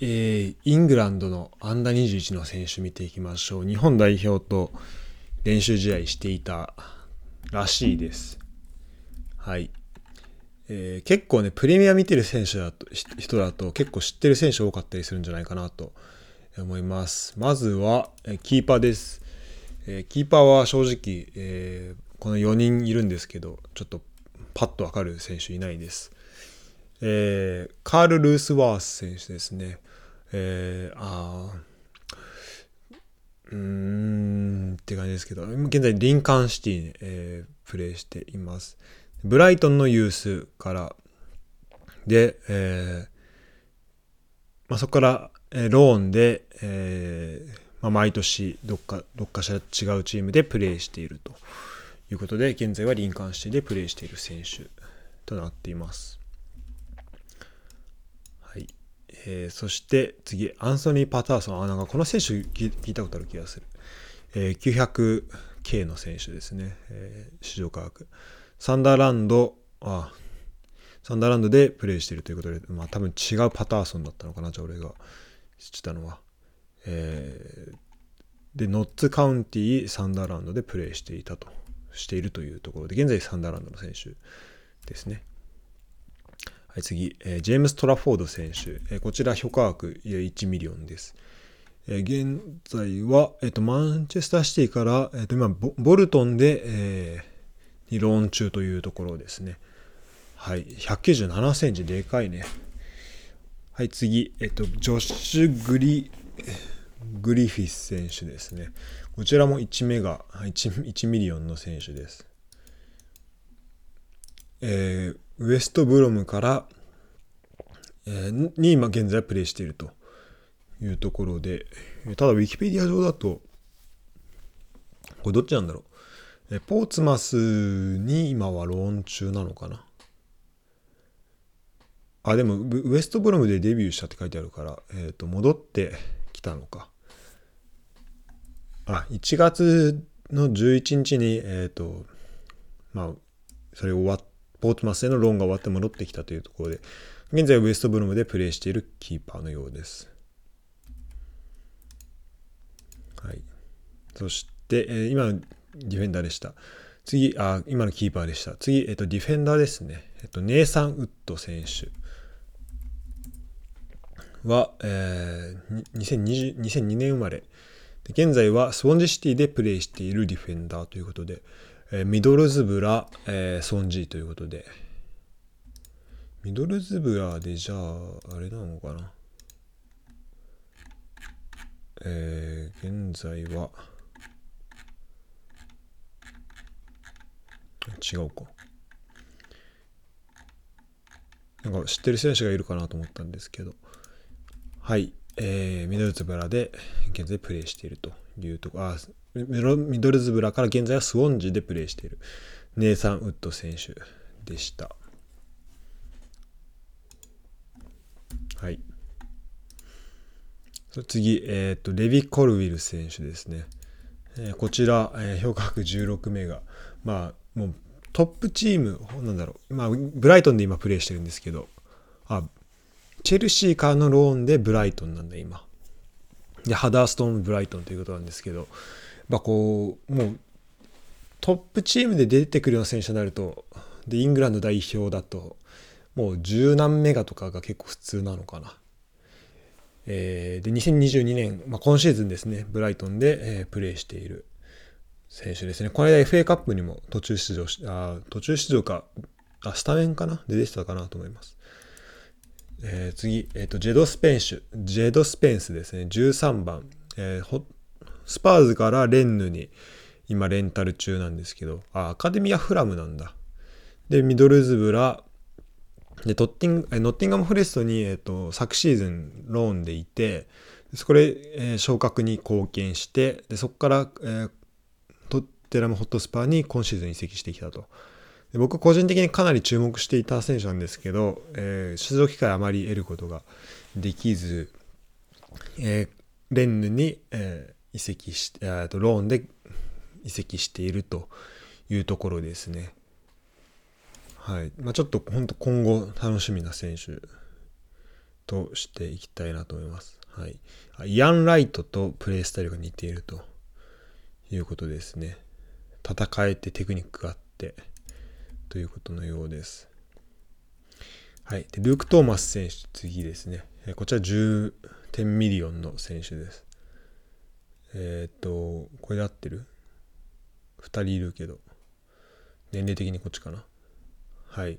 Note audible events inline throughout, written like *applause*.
えー、イングランドのアンダー21の選手見ていきましょう。日本代表と練習試合していたらしいです。はい。えー、結構ね、プレミア見てる選手だと、人だと結構知ってる選手多かったりするんじゃないかなと思います。まずは、え、キーパーです。えー、キーパーは正直、えこの4人いるんですけど、ちょっとパッとわかる選手いないです。えカール・ルースワース選手ですね。えあうーんって感じですけど、現在リンカンシティに、えー、プレーしています。ブライトンのユースからで、えーまあ、そこから、えー、ローンで、えーまあ、毎年どっかどっかしら違うチームでプレーしているということで現在はリンカンシティでプレーしている選手となっています。はいえー、そして次アンソニー・パターソンあなんかこの選手聞いたことある気がする、えー、900K の選手ですね、えー、市場価格。サンダーランド、あサンダーランドでプレイしているということで、まあ多分違うパターソンだったのかな、じゃあ俺が知ったのは。えー、で、ノッツカウンティサンダーランドでプレイしていたと、しているというところで、現在サンダーランドの選手ですね。はい、次、え、ジェームス・トラフォード選手。え、こちら評価額1 million です。え、現在は、えーと、マンチェスターシティから、えーと、今ボ、ボルトンで、えー、にローン中というところですね。はい。197センチ、でかいね。はい、次。えっと、ジョッシュ・グリ、グリフィス選手ですね。こちらも1メガ、1, 1 million の選手です。えー、ウエストブロムから、えー、に今現在プレイしているというところで、ただウィキペディア上だと、これどっちなんだろう。えポーツマスに今はローン中なのかなあでもウエストブロムでデビューしたって書いてあるから、えー、と戻ってきたのかあ1月の11日にえっ、ー、とまあそれ終わっポーツマスへのローンが終わって戻ってきたというところで現在ウエストブロムでプレーしているキーパーのようですはいそして、えー、今ディフェンダーでした。次、あ、今のキーパーでした。次、えっと、ディフェンダーですね。えっと、ネイサン・ウッド選手は、えー、2020 2002年生まれ。現在はスウォンジシティでプレーしているディフェンダーということで、えー、ミドルズブラ、えー、ソンジーということで、ミドルズブラでじゃあ、あれなのかな？えー、現在は、違うか。なんか知ってる選手がいるかなと思ったんですけど、はい、えー、ミドルズブラで現在プレーしているというとこあミドルズブラから現在はスウォンジでプレーしているネイサン・ウッド選手でした。はい。次、えっ、ー、と、レビ・コルウィル選手ですね。えー、こちら、えー、評価額16名が、まあ、もうトップチーム、なんだろう、まあ、ブライトンで今プレーしてるんですけど、あ、チェルシーからのローンでブライトンなんだ、今。で、ハダーストーン・ブライトンということなんですけど、まあ、こう、もう、トップチームで出てくるような選手になると、で、イングランド代表だと、もう十何メガとかが結構普通なのかな。えー、で、2022年、まあ、今シーズンですね、ブライトンで、えー、プレーしている選手ですね。この間 FA カップにも途中出場し、あ途中出場か、あ、スタメンかな？で出てたかなと思います。えー、次、え、ー、と、ジェド・スペンシュ、ジェド・スペンスですね。13番。えー、スパーズからレンヌに今レンタル中なんですけど、あ、アカデミア・フラムなんだ。で、ミドルズブラ、で、トッティンノッティンガム・フレストに、え、ー、と、昨シーズンローンでいて、そこで、えー、昇格に貢献して、でそこから、えー、テラムホットスパーに今シーズン移籍してきたと。で僕個人的にかなり注目していた選手なんですけど、えー、出場機会あまり得ることができず、えー、レンヌに、えー、移籍して、えとローンで移籍しているというところですね。はい。まあ、ちょっと本当今後楽しみな選手としていきたいなと思います。はい。イアン・ライトとプレイスタイルが似ているということですね。戦えてテクニックがあってということのようです。はい。で、ルーク・トーマス選手、次ですね。えこちら10点 million の選手です。えっ、と、これで合ってる ?2 人いるけど。年齢的にこっちかな。はい。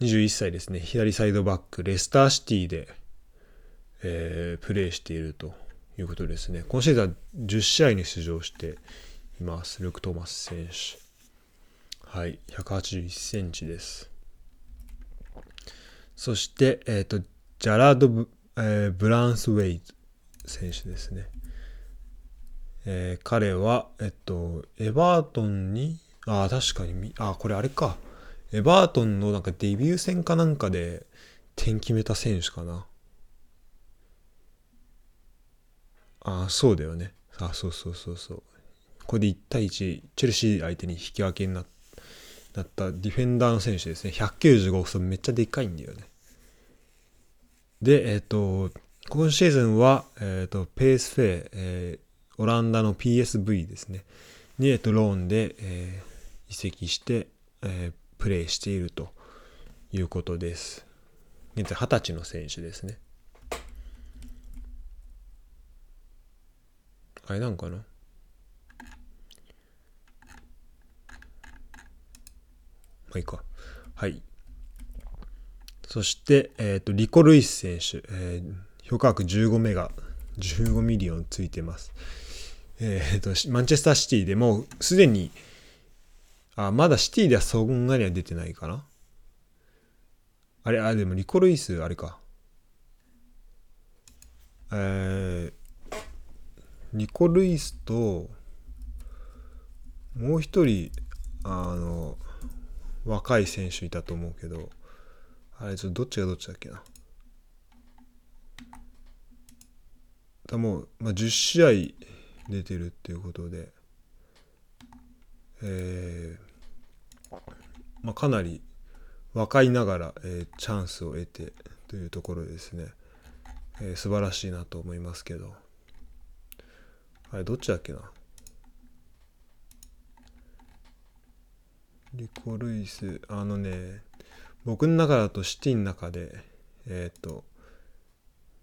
21歳ですね。左サイドバック、レスターシティで、えー、プレーしているということですね。今シーズンは10試合に出場しています。ルーク・トーマス選手。はい。181センチです。そして、えっ、ー、と、ジャラードブ、えー、ブランスウェイ選手ですね。えー、彼は、えっと、エバートンに、あ、確かに、ああ、これあれか。エバートンのなんかデビュー戦かなんかで点決めた選手かな。あ、そうだよね。あそうそうそうそう。これで1対1、チェルシー相手に引き分けになったディフェンダーの選手ですね。195、そめっちゃでかいんだよね。で、えっ、ー、と、今シーズンは、えっ、ー、と、ペースフェイ、えー、オランダの PSV ですね。に、えっ、と、ローンで、え移籍して、えプレーしているということです。現在二十歳の選手ですね。あれなんかな？まあいいか。はい。そして、えっ、ー、と、リコ・ルイス選手、えー、評価額15メガ、15ミリオンついてます。えっ、ー、と、マンチェスターシティでもうすでにあ、まだシティではそんなには出てないかな。あれ、あ、でもリコルイス、あれか。えー、リコ・ルイスと、もう一人、あの、若い選手いたと思うけど、あれ、ちょっとどっちがどっちだっけな。だもう、まあ、10試合出てるっていうことで、えー、まあ、かなり若いながら、えー、チャンスを得てというところですね、えー、素晴らしいなと思いますけど。あれどっちだっけな。リコ・ルイスあのね僕の中だとシティの中でえっ、ー、と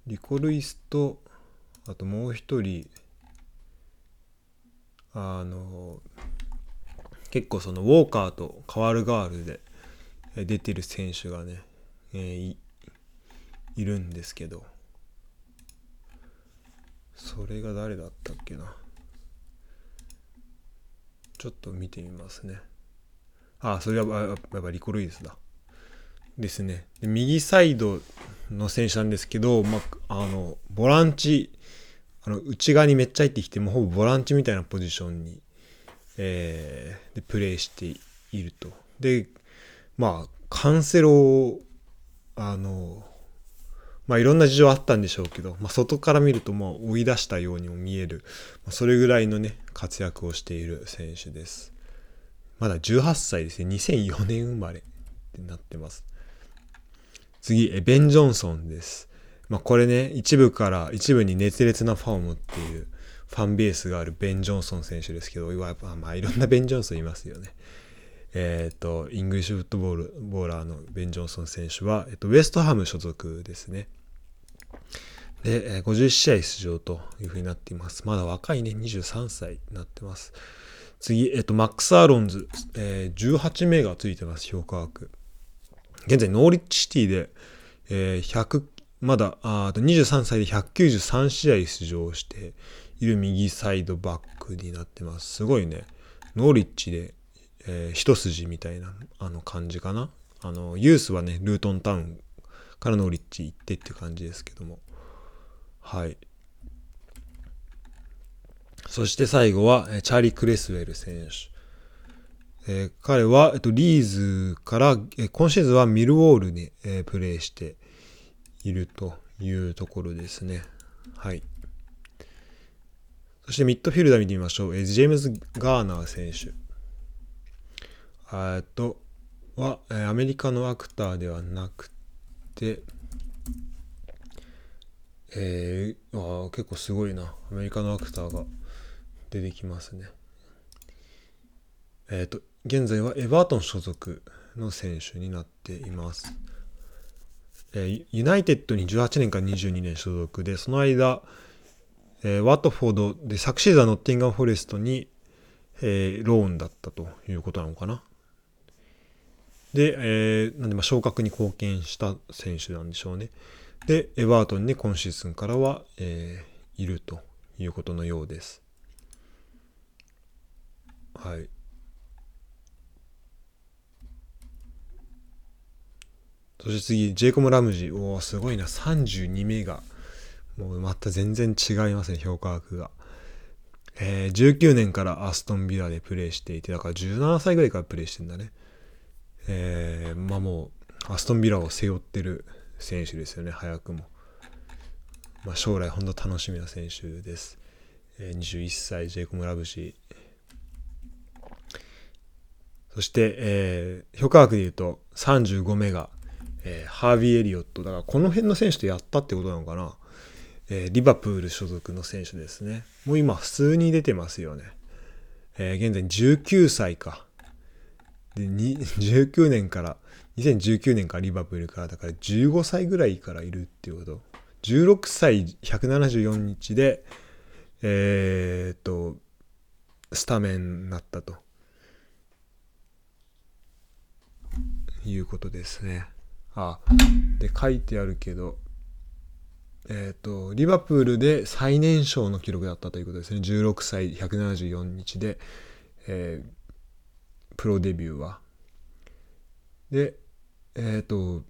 リコ・ルイスとあともう一人あの結構そのウォーカーとカワルガールで出てる選手がね、えー、いるんですけどそれが誰だったっけな。ちょっと見てみますね。あそれはやっぱリコ・ルイスだですねで右サイドの選手なんですけど、まあ、あのボランチあの内側にめっちゃ入ってきてもうほぼボランチみたいなポジションにえー、でプレイしていると。でまあカンセロをあのまあいろんな事情あったんでしょうけど、まあ、外から見るともう追い出したようにも見える、まあ、それぐらいのね活躍をしている選手です。まだ18歳ですね2004年生まれってなってます。次えベン・ジョンソンです。まあ、これね一部から一部に熱烈なファンを持っているファンベースがあるベン・ジョンソン選手ですけど、やっぱまあいろんなベン・ジョンソンいますよね。えっ、ー、と、イングリッシュフットボールボーラーのベン・ジョンソン選手は、えっ、と、ウエストハム所属ですね。で、50試合出場というふうになっています。まだ若いね、23歳になってます。次、えっ、と、マックス・アーロンズ、えー、18名がついてます、評価額。現在、ノーリッチシティで、えー、100、まだ、あ23歳で193試合出場して、いる右サイドバックになってます。すごいね、ノーリッチで、えー、一筋みたいなあの感じかな。あの、ユースはね、ルートンタウンからノーリッチ行ってって感じですけども。はい。そして最後は、チャーリー・クレスウェル選手。えー、彼は、えっと、リーズから、え今シーズンはミルウォールに、えー、プレーしているというところですね。はい。そしてミッドフィルダー見てみましょう。えジェームズ・ガーナー選手。えっと、は、えアメリカのアクターではなくて、えー、あ結構すごいなアメリカのアクターが出てきますねえっ、ー、と現在はエバートン所属の選手になっていますえー、ユナイテッドに18年から22年所属でその間、えー、ワットフォードで昨シーズンはノッティンガン・フォレストに、えー、ローンだったということなのかなで、えー、なんでまあ昇格に貢献した選手なんでしょうね。で、エバートンに今シーズンからは、えー、いるということのようです。はい。そして次、ジェイコム・ラムジー。おお、すごいな。32名が。もうまた全然違いますね、評価額が。えー、19年からアストンビラでプレーしていて、だから17歳ぐらいからプレーしてんだね。えー、まあもう、アストンビラを背負ってる選手ですよね、早くも。まあ、将来本当楽しみな選手です。えー、21歳、ジェイコム・ラブシー。そして、えー、評価額で言うと35目が、えー、ハービー・エリオット。だからこの辺の選手とやったってことなのかな。えー、リバプール所属の選手ですね。もう今普通に出てますよね。えー、現在19歳か。で、19 *laughs* 年から、2019年からリバプールから、だから15歳ぐらいからいるっていうこと。16歳174日で、えー、っと、スタメンになったと。いうことですね。あ、で、書いてあるけど、えっ、と、リバプールで最年少の記録だったということですね。16歳174日で、えー、プロデビューは。で、えっ、ー、と、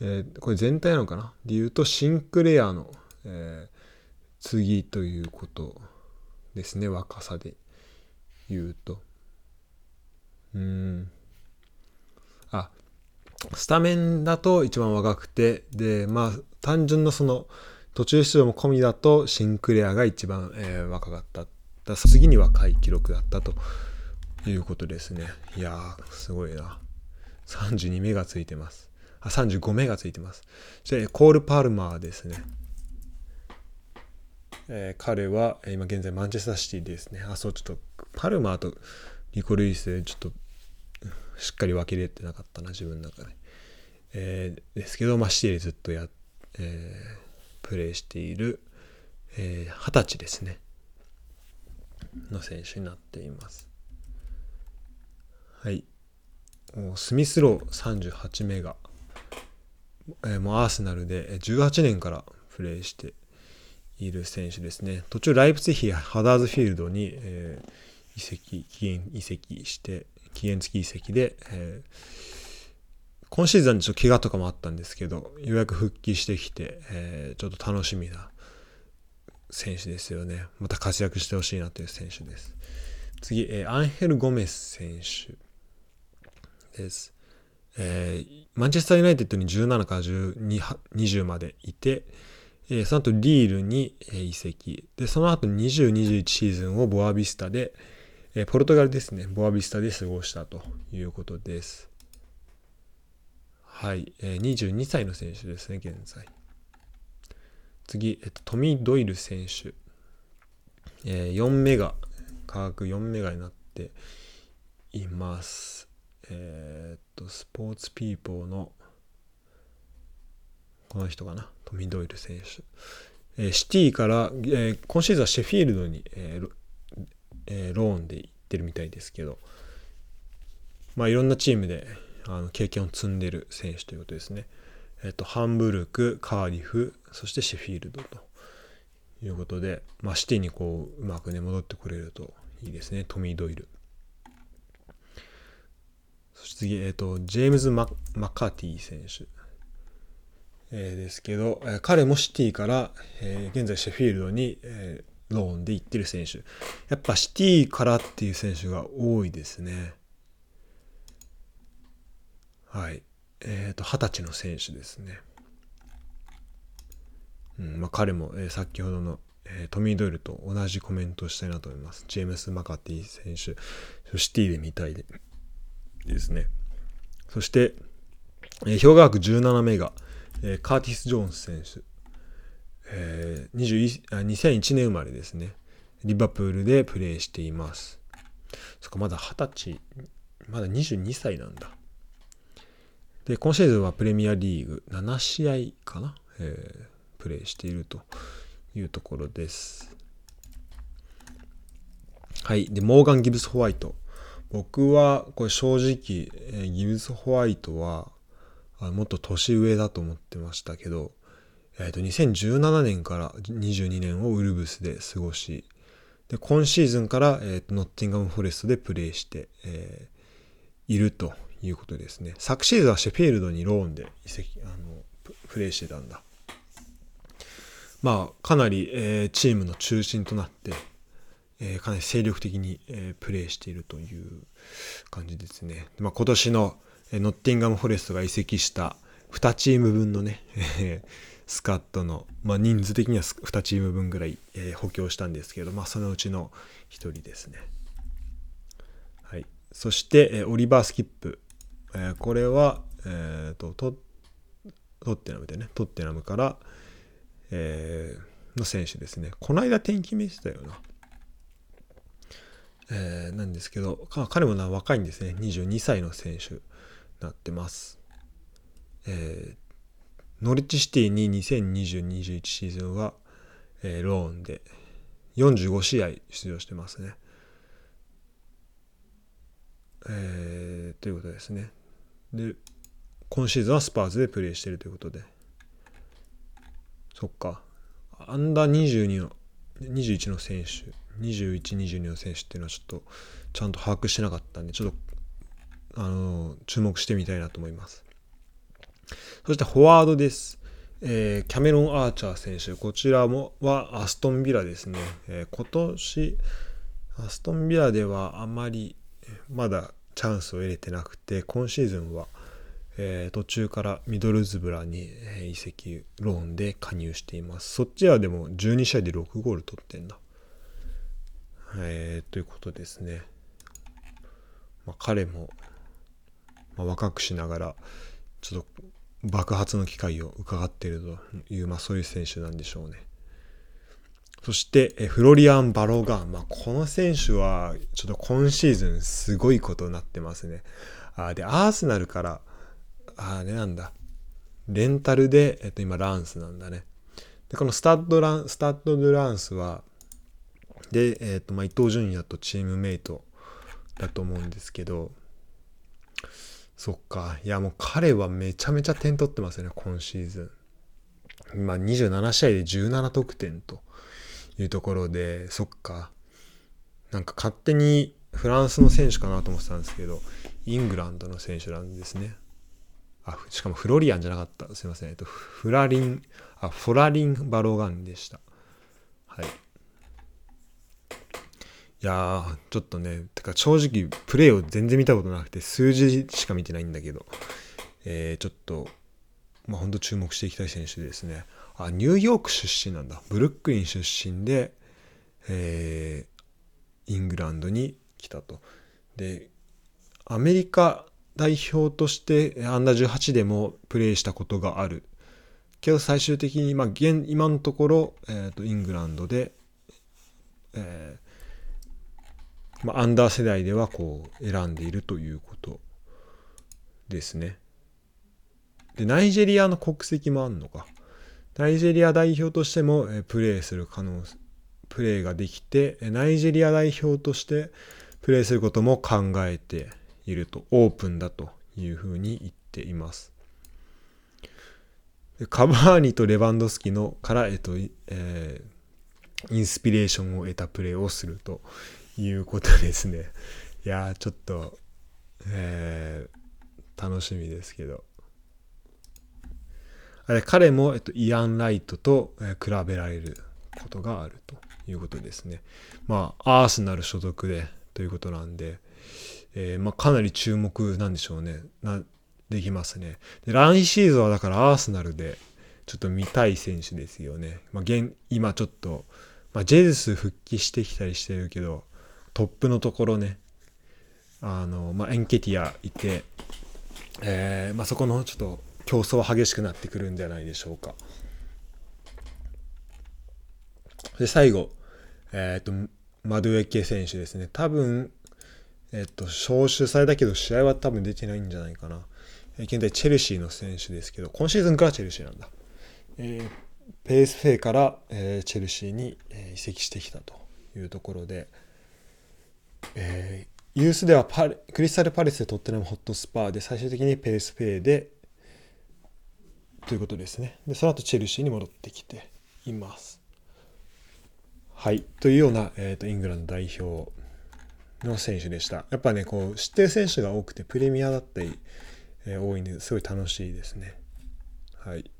えー、これ全体なのかな？で言うと、シンクレアの、えー、次ということですね、若さで言うと。うん。あ、スタメンだと一番若くて、で、まあ、単純なその、途中出場も込みだとシンクレアが一番、えー、若かった。だ次に若い記録だったということですね。いやー、すごいな。32目がついてます。あ、35目がついてます。そしてコール・パルマーですね。えー、彼は今現在マンチェスターシティですね。あ、そう、ちょっとパルマーとリコ・ルイスでちょっとしっかり分けれてなかったな、自分の中で。えー、ですけど、まあ、シティでずっとや、えー、プレーしている二十、えー、歳ですね。の選手になっています。はい。スミスロー38メガ、えー、もうアーセナルで18年からプレーしている選手ですね。途中ライプツィヒハダーズフィールドに、えー、移籍期限移籍して期限付き移籍で、えー今シーズンちょっと怪我とかもあったんですけど、ようやく復帰してきて、えー、ちょっと楽しみな選手ですよね。また活躍してほしいなという選手です。次、えー、アンヘル・ゴメス選手です。えー、マンチェスター・ユナイテッドに17から20までいて、えー、その後リールに移籍。で、その後20、21シーズンをボアビスタで、え、ポルトガルですね、ボアビスタで過ごしたということです。はい、えー、22歳の選手ですね、現在。次、えっと、トミー・ドイル選手。えー、4メガ、価格4メガになっています。えー、っと、スポーツピーポーの、この人かな、トミー・ドイル選手。え、シティから、え、今シーズンはシェフィールドに、ええー、ローンで行ってるみたいですけど、まあいろんなチームであの経験を積んでる選手ということですね。えっと、ハンブルク、カーディフ、そしてシェフィールドということで、まあ、シティにこう、うまくね、戻ってくれるといいですね。トミー・ドイル。そして次、えっと、ジェームズマ・マカーティ選手。えー、ですけど、えー、彼もシティから、えー、現在シェフィールドに、えー、ローンで行ってる選手。やっぱシティからっていう選手が多いですね。はい。えっ、ー、と、二十歳の選手ですね。うんまあ、彼も、えー、先ほどの、えー、トミー・ドイルと同じコメントをしたいなと思います。ジェームス・マカティ選手、シティで見たいでですね。そして、えー、氷河学17目が、えー、カーティス・ジョーンズ選手、えー、2001年生まれですね。リバプールでプレーしています。そっか、まだ20歳、まだ22歳なんだ。で、今シーズンはプレミアリーグ7試合かな、えー、プレーしているというところです。はい。で、モーガン・ギブス・ホワイト。僕は、これ正直、えー、ギブス・ホワイトは、あもっと年上だと思ってましたけど、えー、と2017年から22年をウルブスで過ごし、で今シーズンから、えー、とノッティンガム・フォレストでプレーして、えー、いるということですね。昨シーズンはシェフィールドにローンで移籍あのプレーしてたんだ。まあ、かなり、えー、チームの中心となって、えー、かなり精力的に、えー、プレーしているという感じですね。まあ、今年の、えー、ノッティンガム・フォレストが移籍した2チーム分のね、スカットの、まあ、人数的には2チーム分ぐらい、えー、補強したんですけど、まあ、そのうちの1人ですね。はい。そして、えー、オリバー・スキップ。えー、これは、えーと、トトッテナムでね、トッテナムから、えー、の選手ですね。この間天気見せたよな。えー、なんですけど、彼もな若いんですね。22歳の選手になってます。えー、ノリッチシティに2020-21シーズンは、えー、ローンで45試合出場してますね。えー、ということですね。で、今シーズンはスパーズでプレーしてるということで。そっか。アンダー22の、21の選手、21、22の選手っていうのはちょっとちゃんと把握してなかったんで、ちょっと、あの、注目してみたいなと思います。そしてフォワードです。えー、キャメロン・アーチャー選手、こちらもはアストンビラですね。えー、今年、アストンビラではあまりまだチャンスを得れてなくて、今シーズンは、えー、途中からミドルズブラに、移籍ローンで加入しています。そっちはでも12試合で6ゴール取ってんだ。えー、ということですね。まあ、彼も、まあ、若くしながら、ちょっと爆発の機会を伺っているという、まあ、そういう選手なんでしょうね。そして、えフロリアン・バロガン。まあ、この選手は、ちょっと今シーズンすごいことになってますね。あで、アーセナルから、あれなんだ。レンタルで、えっと、今、ランスなんだね。で、このスタッドラン、スタッド・ド・ランスは、で、えっと、まあ、伊東純也とチームメイトだと思うんですけど、そっか。いや、もう彼はめちゃめちゃ点取ってますよね、今シーズン。今27試合で17得点というところで、そっか。なんか勝手にフランスの選手かなと思ってたんですけど、イングランドの選手なんですね。あ、しかもフロリアンじゃなかった。すいません。えっと、フラリン、あ、フォラリン・バロガンでした。はい。いやー、ちょっとね、てか正直プレイを全然見たことなくて、数字しか見てないんだけど、えー、ちょっと、まあ本当注目していきたい選手ですね。あ、ニューヨーク出身なんだ。ブルックリン出身で、えー、イングランドに来たと。で、アメリカ代表としてアンダー18でもプレーしたことがある。けど最終的に、まあ、現今のところ、えーと、イングランドで、えーまあ、アンダー世代ではこう選んでいるということですね。で、ナイジェリアの国籍もあるのか。ナイジェリア代表としてもプレーする可能、プレーができて、ナイジェリア代表としてプレーすることも考えていると、オープンだというふうに言っています。カバーニとレバンドスキのから、えっと、えー、インスピレーションを得たプレーをするということですね。いやちょっと、えー、楽しみですけど。あれ彼も、えっと、イアン・ライトと、えー、比べられることがあるということですね。まあ、アーセナル所属でということなんで、えー、まあ、かなり注目なんでしょうね。なできますね。で、来シーズンはだからアーセナルでちょっと見たい選手ですよね。まあ、現今ちょっと、まあ、ジェズス復帰してきたりしてるけど、トップのところね、あの、まあ、エンケティアいて、えーまあ、そこのちょっと競争は激しくなってくるんではないでしょうか。で最後、えーと、マドゥエケ選手ですね。多分、えっ、と招集されたけど試合は多分出てないんじゃないかな、え、現在チェルシーの選手ですけど今シーズンからチェルシーなんだ、えー、ペースフェイから、えー、チェルシーに、えー、移籍してきたというところで、えー、ユースではパクリスタル・パレスでトッテナムホットスパーで最終的にペースフェイでということですね。でその後チェルシーに戻ってきています。はい。というような、えーと、イングランド代表の選手でした。やっぱねこう知ってる選手が多くてプレミアだったり、えー、多いんですごい楽しいですね。はい。